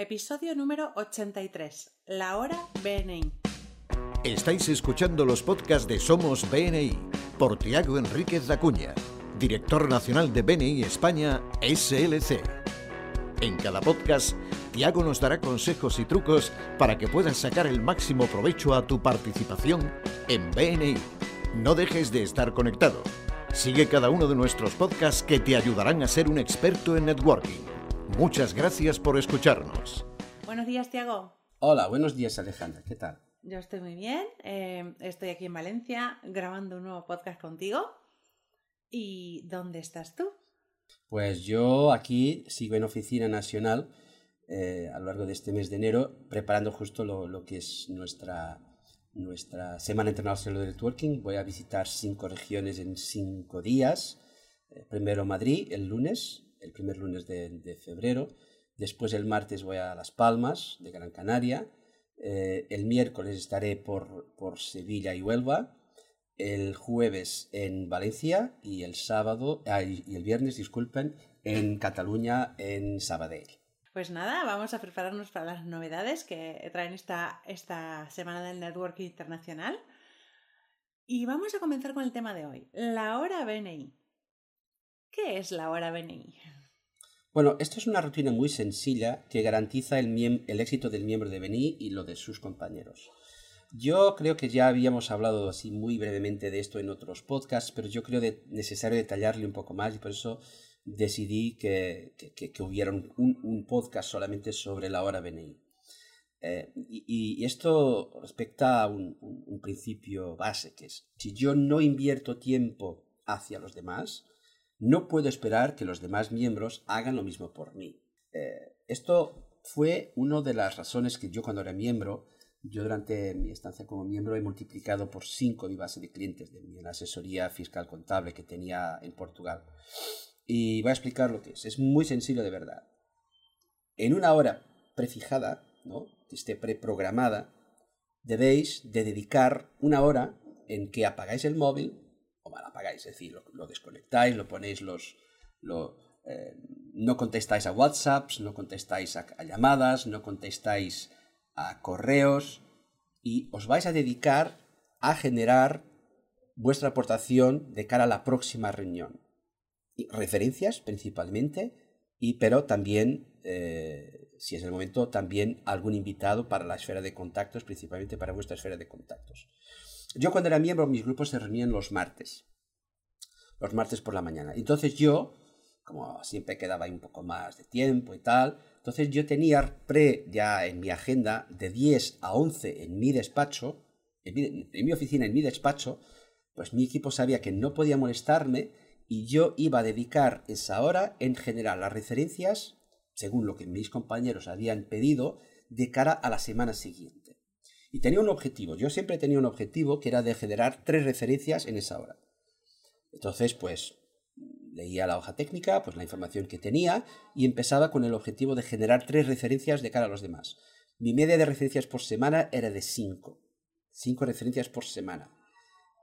episodio número 83, La Hora BNI. Estáis escuchando los podcasts de Somos BNI por Tiago Enríquez Acuña, director nacional de BNI España SLC. En cada podcast, Tiago nos dará consejos y trucos para que puedas sacar el máximo provecho a tu participación en BNI. No dejes de estar conectado. Sigue cada uno de nuestros podcasts que te ayudarán a ser un experto en networking. Muchas gracias por escucharnos. Buenos días, Tiago. Hola, buenos días, Alejandra. ¿Qué tal? Yo estoy muy bien. eh, estoy aquí en Valencia grabando un nuevo podcast contigo. ¿Y dónde estás tú? Pues yo aquí sigo en Oficina Nacional eh, a lo largo de este mes de enero, preparando justo lo, lo que es nuestra, nuestra Semana Internacional de Networking. Voy a visitar cinco regiones en cinco días. Eh, primero Madrid, el lunes, el primer lunes de, febrero. Después el martes voy a Las Palmas, de Gran Canaria. Eh, el miércoles estaré por, por Sevilla y Huelva. El jueves en Valencia y el sábado, y el viernes, disculpen, en Cataluña, en Sabadell. Pues nada, vamos a prepararnos para las novedades que traen esta, esta semana del Networking Internacional. Y vamos a comenzar con el tema de hoy, la hora BNI. ¿Qué es la hora BNI? Bueno, esto es una rutina muy sencilla que garantiza el, éxito del miembro de BNI y lo de sus compañeros. Yo creo que ya habíamos hablado así muy brevemente de esto en otros podcasts, pero yo creo de necesario detallarle un poco más y por eso decidí que, hubiera un, podcast solamente sobre la hora BNI. Eh, y, esto respecta a un, principio base, que es, si yo no invierto tiempo hacia los demás, no puedo esperar que los demás miembros hagan lo mismo por mí. Eh, esto fue una de las razones que yo cuando era miembro, yo durante mi estancia como miembro he multiplicado por 5 mi base de clientes de mi asesoría fiscal contable que tenía en Portugal. Y voy a explicar lo que es. Es muy sencillo de verdad. En una hora prefijada, ¿no? que esté preprogramada, debéis de dedicar una hora en que apagáis el móvil, apagáis, es decir, lo, desconectáis, lo ponéis los... Lo, eh, no contestáis a WhatsApps, no contestáis a, a llamadas, no contestáis a correos y os vais a dedicar a generar vuestra aportación de cara a la próxima reunión. Y referencias principalmente, y, pero también, eh, si es el momento, también algún invitado para la esfera de contactos, principalmente para vuestra esfera de contactos. Yo cuando era miembro, mis grupos se reunían los martes, los martes por la mañana. Entonces yo, como siempre quedaba ahí un poco más de tiempo y tal, entonces yo tenía pre ya en mi agenda de 10 a 11 en mi despacho, en mi, oficina, en mi despacho, pues mi equipo sabía que no podía molestarme y yo iba a dedicar esa hora en generar las referencias, según lo que mis compañeros habían pedido, de cara a la semana siguiente. Y tenía un objetivo, yo siempre tenía un objetivo que era de generar tres referencias en esa hora. Entonces, pues leía la hoja técnica, pues la información que tenía, y empezaba con el objetivo de generar tres referencias de cara a los demás. Mi media de referencias por semana era de cinco. Cinco referencias por semana.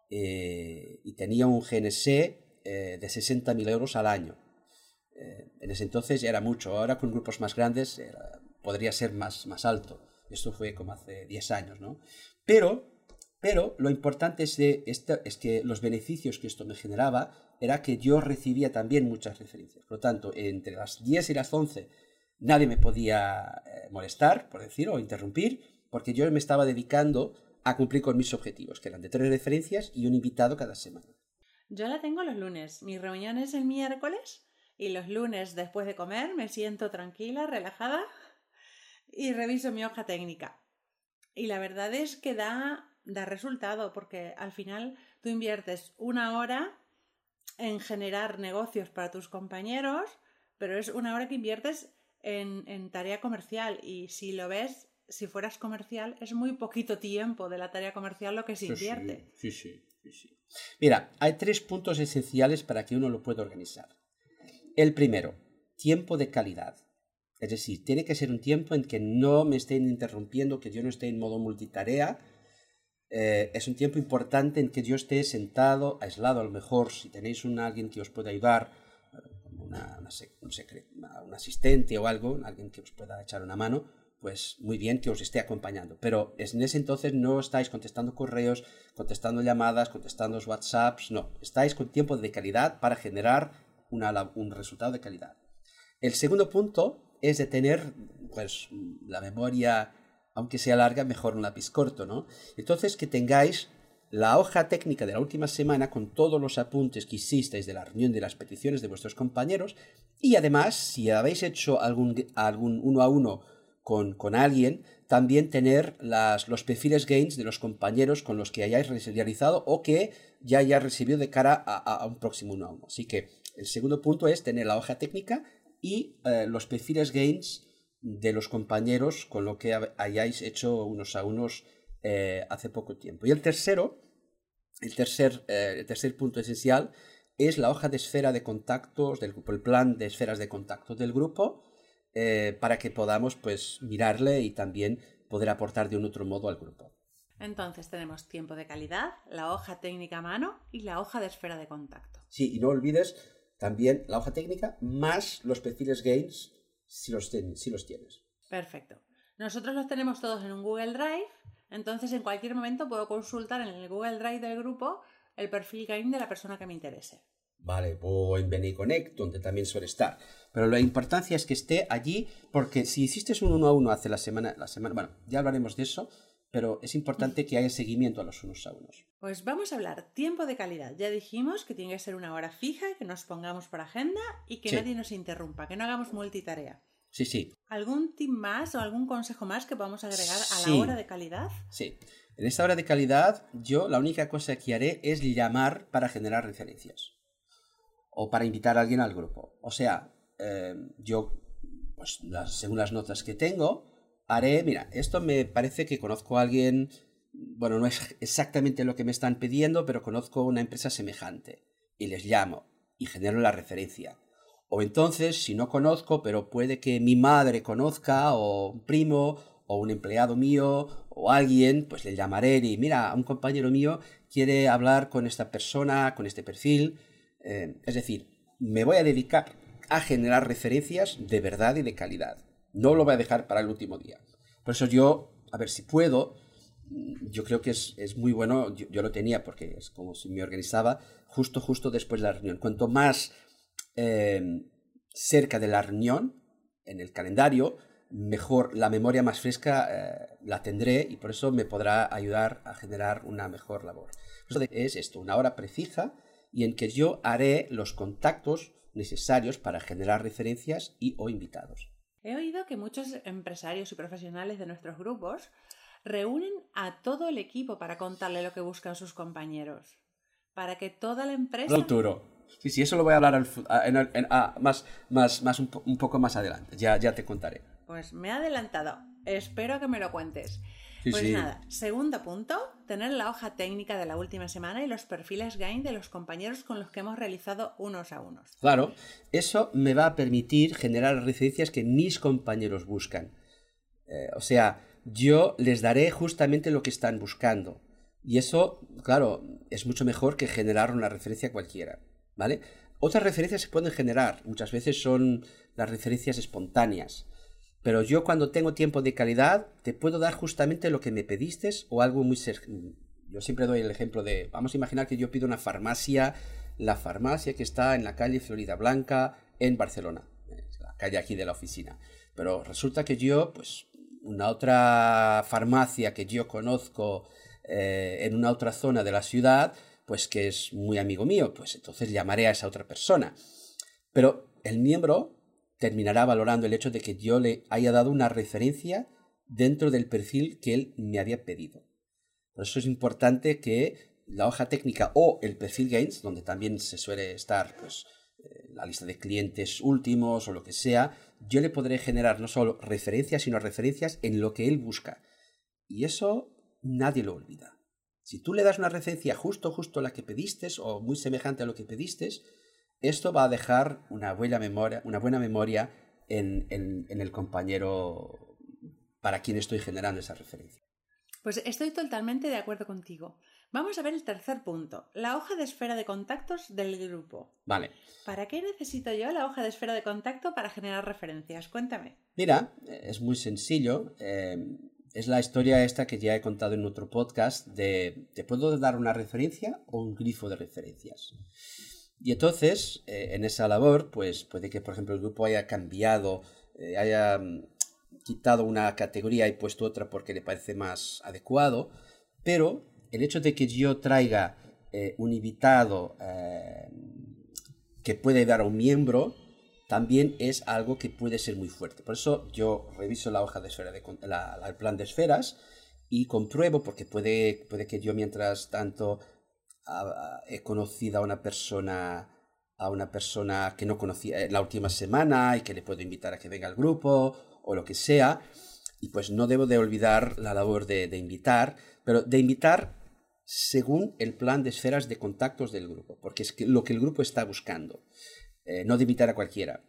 Eh, y tenía un GNC eh, de 60.000 euros al año. Eh, en ese entonces era mucho. Ahora con grupos más grandes era, podría ser más, más alto. Esto fue como hace 10 años, ¿no? Pero pero lo importante es, que los beneficios que esto me generaba era que yo recibía también muchas referencias. Por lo tanto, entre las 10 y las 11 nadie me podía eh, molestar, por decir, o interrumpir, porque yo me estaba dedicando a cumplir con mis objetivos, que eran de tres referencias y un invitado cada semana. Yo la tengo los lunes. Mi reunión es el miércoles y los lunes después de comer me siento tranquila, relajada y reviso mi hoja técnica. Y la verdad es que da da resultado porque al final tú inviertes una hora en generar negocios para tus compañeros, pero es una hora que inviertes en, en, tarea comercial y si lo ves, si fueras comercial, es muy poquito tiempo de la tarea comercial lo que se invierte. Sí, sí, sí, sí. Mira, hay tres puntos esenciales para que uno lo pueda organizar. El primero, tiempo de calidad. Es decir, tiene que ser un tiempo en que no me estén interrumpiendo, que yo no esté en modo multitarea, eh, es un tiempo importante en que yo esté sentado, aislado a lo mejor, si tenéis un alguien que os pueda ayudar, un asistente o algo, alguien que os pueda echar una mano, pues muy bien que os esté acompañando. Pero en ese entonces no estáis contestando correos, contestando llamadas, contestando WhatsApps, no. Estáis con tiempo de calidad para generar un resultado de calidad. El segundo punto es de tener pues, la memoria, aunque sea larga, mejor un lápiz corto, ¿no? Entonces que tengáis la hoja técnica de la última semana con todos los apuntes que hicisteis de la reunión de las peticiones de vuestros compañeros y además si habéis hecho algún, algún uno a uno con, con alguien, también tener las, los perfiles gains de los compañeros con los que hayáis realizado o que ya hayáis recibido de cara a, un próximo uno a uno. Así que el segundo punto es tener la hoja técnica y eh, los perfiles gains de los compañeros con lo que hayáis hecho unos a unos eh, hace poco tiempo. Y el tercero, el tercer, eh, el tercer punto esencial es la hoja de esfera de contactos del grupo, el plan de esferas de contactos del grupo, eh, para que podamos pues mirarle y también poder aportar de un otro modo al grupo. Entonces tenemos tiempo de calidad, la hoja técnica a mano y la hoja de esfera de contacto. Sí, y no olvides también la hoja técnica más los perfiles gains si los, si los tienes. Perfecto. Nosotros los tenemos todos en un Google Drive, entonces en cualquier momento puedo consultar en el Google Drive del grupo el perfil gain de la persona que me interese. Vale, o en BeneConnect, donde también suele estar. Pero la importancia es que esté allí, porque si hiciste un uno a uno hace la semana, la semana, bueno, ya hablaremos de eso, pero es importante que haya seguimiento a los unos a unos. Pues vamos a hablar tiempo de calidad. Ya dijimos que tiene que ser una hora fija, que nos pongamos por agenda y que nadie nos interrumpa, que no hagamos multitarea. Sí, sí. ¿Algún tip más o algún consejo más que podamos agregar a la hora de calidad? Sí. En esta hora de calidad, yo la única cosa que haré es llamar para generar referencias o para invitar a alguien al grupo. O sea, eh, yo, pues según las notas que tengo, haré, mira, esto me parece que conozco a alguien, bueno, no es exactamente lo que me están pidiendo, pero conozco una empresa semejante y les llamo y genero la referencia. O entonces, si no conozco, pero puede que mi madre conozca, o un primo, o un empleado mío, o alguien, pues le llamaré y mira, un compañero mío quiere hablar con esta persona, con este perfil, eh, es decir, me voy a dedicar a generar referencias de verdad y de calidad. No lo voy a dejar para el último día. Por eso yo, a ver si puedo, yo creo que es, muy bueno, yo, lo tenía porque es como si me organizaba justo, justo después de la reunión. Cuanto más eh, cerca de la reunión, en el calendario, mejor, la memoria más fresca eh, la tendré y por eso me podrá ayudar a generar una mejor labor. es esto, una hora precisa y en que yo haré los contactos necesarios para generar referencias y o invitados. He oído que muchos empresarios y profesionales de nuestros grupos reúnen a todo el equipo para contarle lo que buscan sus compañeros, para que toda la empresa... Futuro. Sí, sí, eso lo voy a hablar más, más, más un, poco más adelante, ya, ya te contaré. Pues me he adelantado, espero que me lo cuentes. Pues nada, segundo punto, tener la hoja técnica de la última semana y los perfiles GAIN de los compañeros con los que hemos realizado unos a unos. Claro, eso me va a permitir generar referencias que mis compañeros buscan. Eh, o sea, yo les daré justamente lo que están buscando. Y eso, claro, es mucho mejor que generar una referencia cualquiera. ¿Vale? Otras referencias se pueden generar, muchas veces son las referencias espontáneas. Pero yo cuando tengo tiempo de calidad te puedo dar justamente lo que me pediste o algo muy... Yo siempre doy el ejemplo de, vamos a imaginar que yo pido una farmacia, la farmacia que está en la calle Florida Blanca en Barcelona, la calle aquí de la oficina. Pero resulta que yo, pues, una otra farmacia que yo conozco eh, en una otra zona de la ciudad, pues que es muy amigo mío, pues entonces llamaré a esa otra persona. Pero el miembro terminará valorando el hecho de que yo le haya dado una referencia dentro del perfil que él me había pedido. Por eso es importante que la hoja técnica o el perfil Gains, donde también se suele estar pues, eh, la lista de clientes últimos o lo que sea, yo le podré generar no solo referencias, sino referencias en lo que él busca. Y eso nadie lo olvida. Si tú le das una referencia justo, justo la que pediste o muy semejante a lo que pediste, esto va a dejar una buena memoria, una buena memoria en, el compañero para quien estoy generando esa referencia. Pues estoy totalmente de acuerdo contigo. Vamos a ver el tercer punto, la hoja de esfera de contactos del grupo. Vale. ¿Para qué necesito yo la hoja de esfera de contacto para generar referencias? Cuéntame. Mira, es muy sencillo. Eh, es la historia esta que ya he contado en otro podcast de ¿te puedo dar una referencia o un grifo de referencias? Y entonces, eh, en esa labor, pues puede que, por ejemplo, el grupo haya cambiado, eh, haya mm, quitado una categoría y puesto otra porque le parece más adecuado, pero el hecho de que yo traiga eh, un invitado que puede dar a un miembro, también es algo que puede ser muy fuerte. Por eso yo reviso la hoja de esfera, de, el plan de esferas y compruebo, porque puede, puede que yo mientras tanto he conocido a una persona a una persona que no conocía en la última semana y que le puedo invitar a que venga al grupo o lo que sea. Y pues no debo de olvidar la labor de, invitar, pero de invitar según el plan de esferas de contactos del grupo, porque es lo que el grupo está buscando, eh, no de invitar a cualquiera.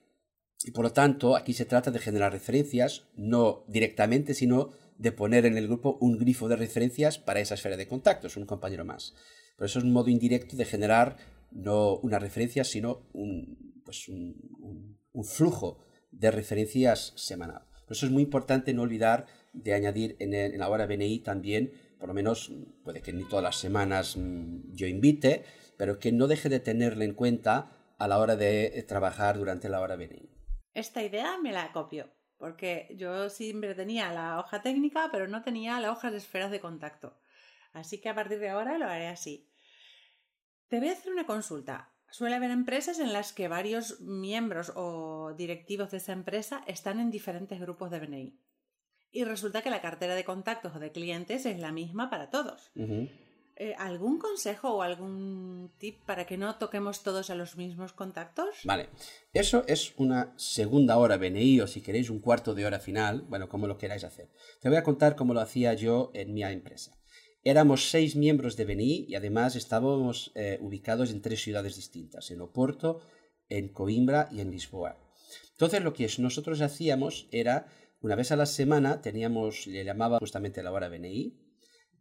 Y por lo tanto, aquí se trata de generar referencias, no directamente, sino de poner en el grupo un grifo de referencias para esa esfera de contactos, un compañero más. Pero eso es un modo indirecto de generar no una referencia, sino un, pues un, flujo de referencias semanal. Por eso es muy importante no olvidar de añadir en, la hora BNI también, por lo menos, puede que ni todas las semanas mm, yo invite, pero que no deje de tenerle en cuenta a la hora de trabajar durante la hora BNI. Esta idea me la copio, porque yo siempre tenía la hoja técnica, pero no tenía la hoja de esferas de contacto. Así que a partir de ahora lo haré así. Te voy a hacer una consulta. Suele haber empresas en las que varios miembros o directivos de esa empresa están en diferentes grupos de BNI. Y resulta que la cartera de contactos o de clientes es la misma para todos. Eh, ¿Algún consejo o algún tip para que no toquemos todos a los mismos contactos? Vale, eso es una segunda hora BNI o si queréis un cuarto de hora final, bueno, como lo queráis hacer. Te voy a contar cómo lo hacía yo en mi empresa. Éramos seis miembros de BNI y además estábamos eh, ubicados en tres ciudades distintas, en Oporto, en Coimbra y en Lisboa. Entonces lo que nosotros hacíamos era, una vez a la semana, teníamos, le llamaba justamente la hora BNI,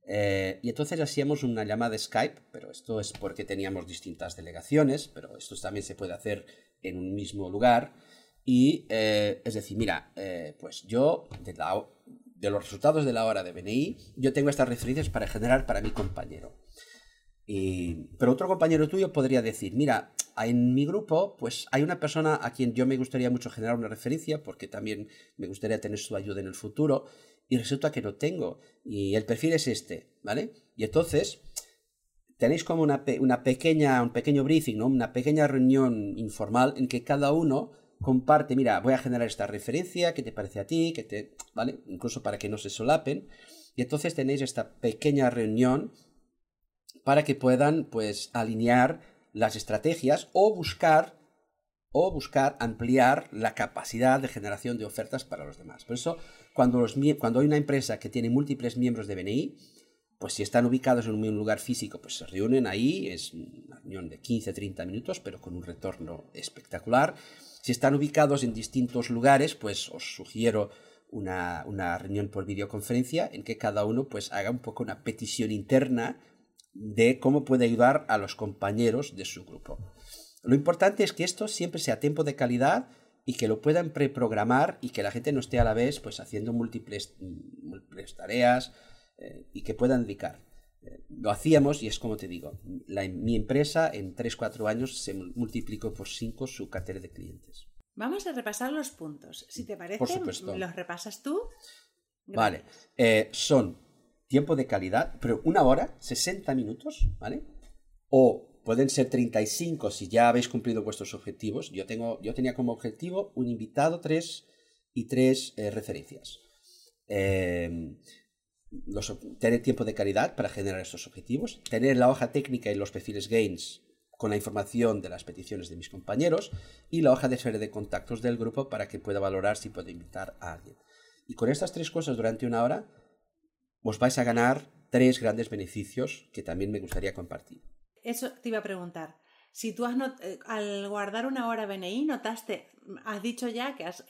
eh, y entonces hacíamos una llamada Skype, pero esto es porque teníamos distintas delegaciones, pero esto también se puede hacer en un mismo lugar. Y eh, es decir, mira, pues yo de la, de los resultados de la hora de BNI, yo tengo estas referencias para generar para mi compañero. pero otro compañero tuyo podría decir, mira, en mi grupo, pues hay una persona a quien yo me gustaría mucho generar una referencia, porque también me gustaría tener su ayuda en el futuro, y resulta que no tengo, y el perfil es este, ¿vale? Y entonces, tenéis como una, una pequeña, un pequeño briefing, ¿no? Una pequeña reunión informal en que cada uno comparte, mira, voy a generar esta referencia, ¿qué te parece a ti? ¿Qué te... ¿Vale? Incluso para que no se solapen. Y entonces tenéis esta pequeña reunión para que puedan, pues, alinear las estrategias o buscar o buscar ampliar la capacidad de generación de ofertas para los demás. Por eso, cuando, los, cuando hay una empresa que tiene múltiples miembros de BNI, pues si están ubicados en un lugar físico, pues se reúnen ahí, es una reunión de 15-30 minutos, pero con un retorno espectacular. Si están ubicados en distintos lugares, pues os sugiero una, reunión por videoconferencia en que cada uno pues haga un poco una petición interna de cómo puede ayudar a los compañeros de su grupo. Lo importante es que esto siempre sea tiempo de calidad y que lo puedan preprogramar y que la gente no esté a la vez pues haciendo múltiples, múltiples tareas eh, y que puedan dedicar lo hacíamos y es como te digo, mi empresa en 3-4 años se multiplicó por 5 su cartera de clientes. Vamos a repasar los puntos. Si te parece, los repasas tú. Vale, eh, son tiempo de calidad, pero una hora, 60 minutos, ¿vale? O pueden ser 35 si ya habéis cumplido vuestros objetivos. Yo, tengo, yo tenía como objetivo un invitado, tres y tres eh, referencias. Eh, tener tiempo de calidad para generar estos objetivos, tener la hoja técnica y los perfiles Gains con la información de las peticiones de mis compañeros y la hoja de serie de contactos del grupo para que pueda valorar si puedo invitar a alguien. Y con estas tres cosas durante una hora os vais a ganar tres grandes beneficios que también me gustaría compartir. Eso te iba a preguntar. Si tú has eh, al guardar una hora BNI notaste, has dicho ya que has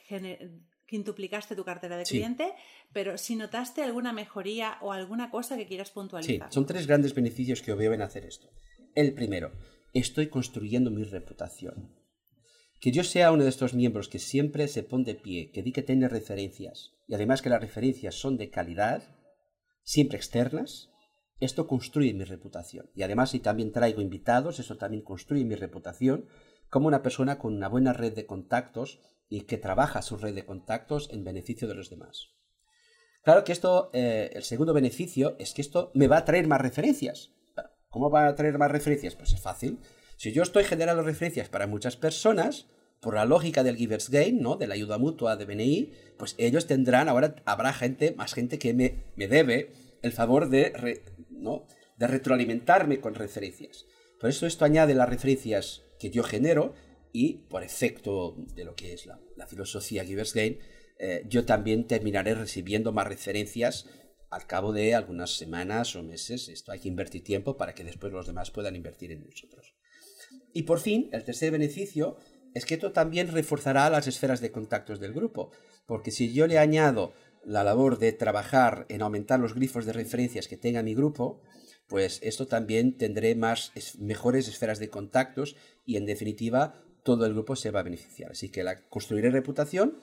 quintuplicaste tu cartera de Sí. cliente, pero si notaste alguna mejoría o alguna cosa que quieras Sí, puntualizar. son tres grandes beneficios que en hacer esto. El primero, estoy construyendo mi reputación. Que yo sea uno de estos miembros que siempre se pone de pie, que di que tiene referencias, y además que las referencias son de calidad, siempre externas, esto construye mi reputación. Y además si también traigo invitados, eso también construye mi reputación como una persona con una buena red de contactos y que trabaja su red de contactos en beneficio de los demás. Claro que esto, eh, el segundo beneficio es que esto me va a traer más referencias. ¿Cómo va a traer más referencias? Pues es fácil. Si yo estoy generando referencias para muchas personas, por la lógica del Givers Gain, ¿no? de la ayuda mutua de BNI, pues ellos tendrán, ahora habrá gente, más gente que me, me debe el favor de, re- ¿no? de retroalimentarme con referencias. Por eso esto añade las referencias que yo genero y por efecto de lo que es la, filosofía Givers Gain, eh, yo también terminaré recibiendo más referencias al cabo de algunas semanas o meses. Esto hay que invertir tiempo para que después los demás puedan invertir en nosotros. Y por fin, el tercer beneficio es que esto también reforzará las esferas de contactos del grupo, porque si yo le añado la labor de trabajar en aumentar los grifos de referencias que tenga mi grupo, pues esto también tendré más es- mejores esferas de contactos y en definitiva todo el grupo se va a beneficiar. Así que la, construiré reputación,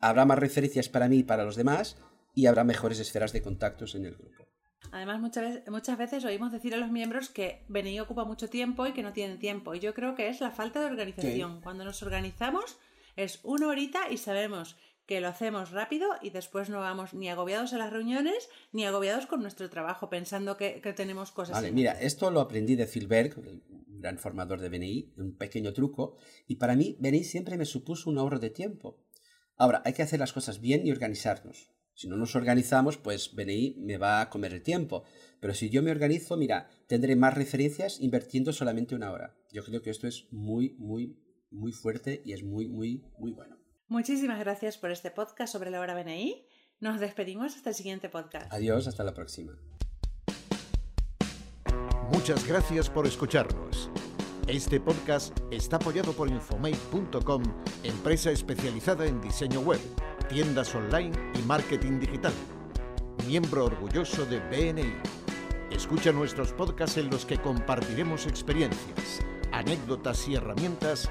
habrá más referencias para mí y para los demás y habrá mejores esferas de contactos en el grupo. Además, muchas veces, muchas veces oímos decir a los miembros que BNI ocupa mucho tiempo y que no tienen tiempo. Y yo creo que es la falta de organización. Cuando nos organizamos es una horita y sabemos que lo hacemos rápido y después no vamos ni agobiados a las reuniones ni agobiados con nuestro trabajo pensando que, que tenemos cosas. Vale, mira, esto lo aprendí de Phil Berg, un gran formador de BNI, un pequeño truco, y para mí BNI siempre me supuso un ahorro de tiempo. Ahora, hay que hacer las cosas bien y organizarnos. Si no nos organizamos, pues BNI me va a comer el tiempo. Pero si yo me organizo, mira, tendré más referencias invirtiendo solamente una hora. Yo creo que esto es muy, muy, muy fuerte y es muy, muy, muy bueno. Muchísimas gracias por este podcast sobre la hora BNI. Nos despedimos hasta el siguiente podcast. Adiós, hasta la próxima. Muchas gracias por escucharnos. Este podcast está apoyado por Infomate.com, empresa especializada en diseño web, tiendas online y marketing digital. Miembro orgulloso de BNI. Escucha nuestros podcasts en los que compartiremos experiencias, anécdotas y herramientas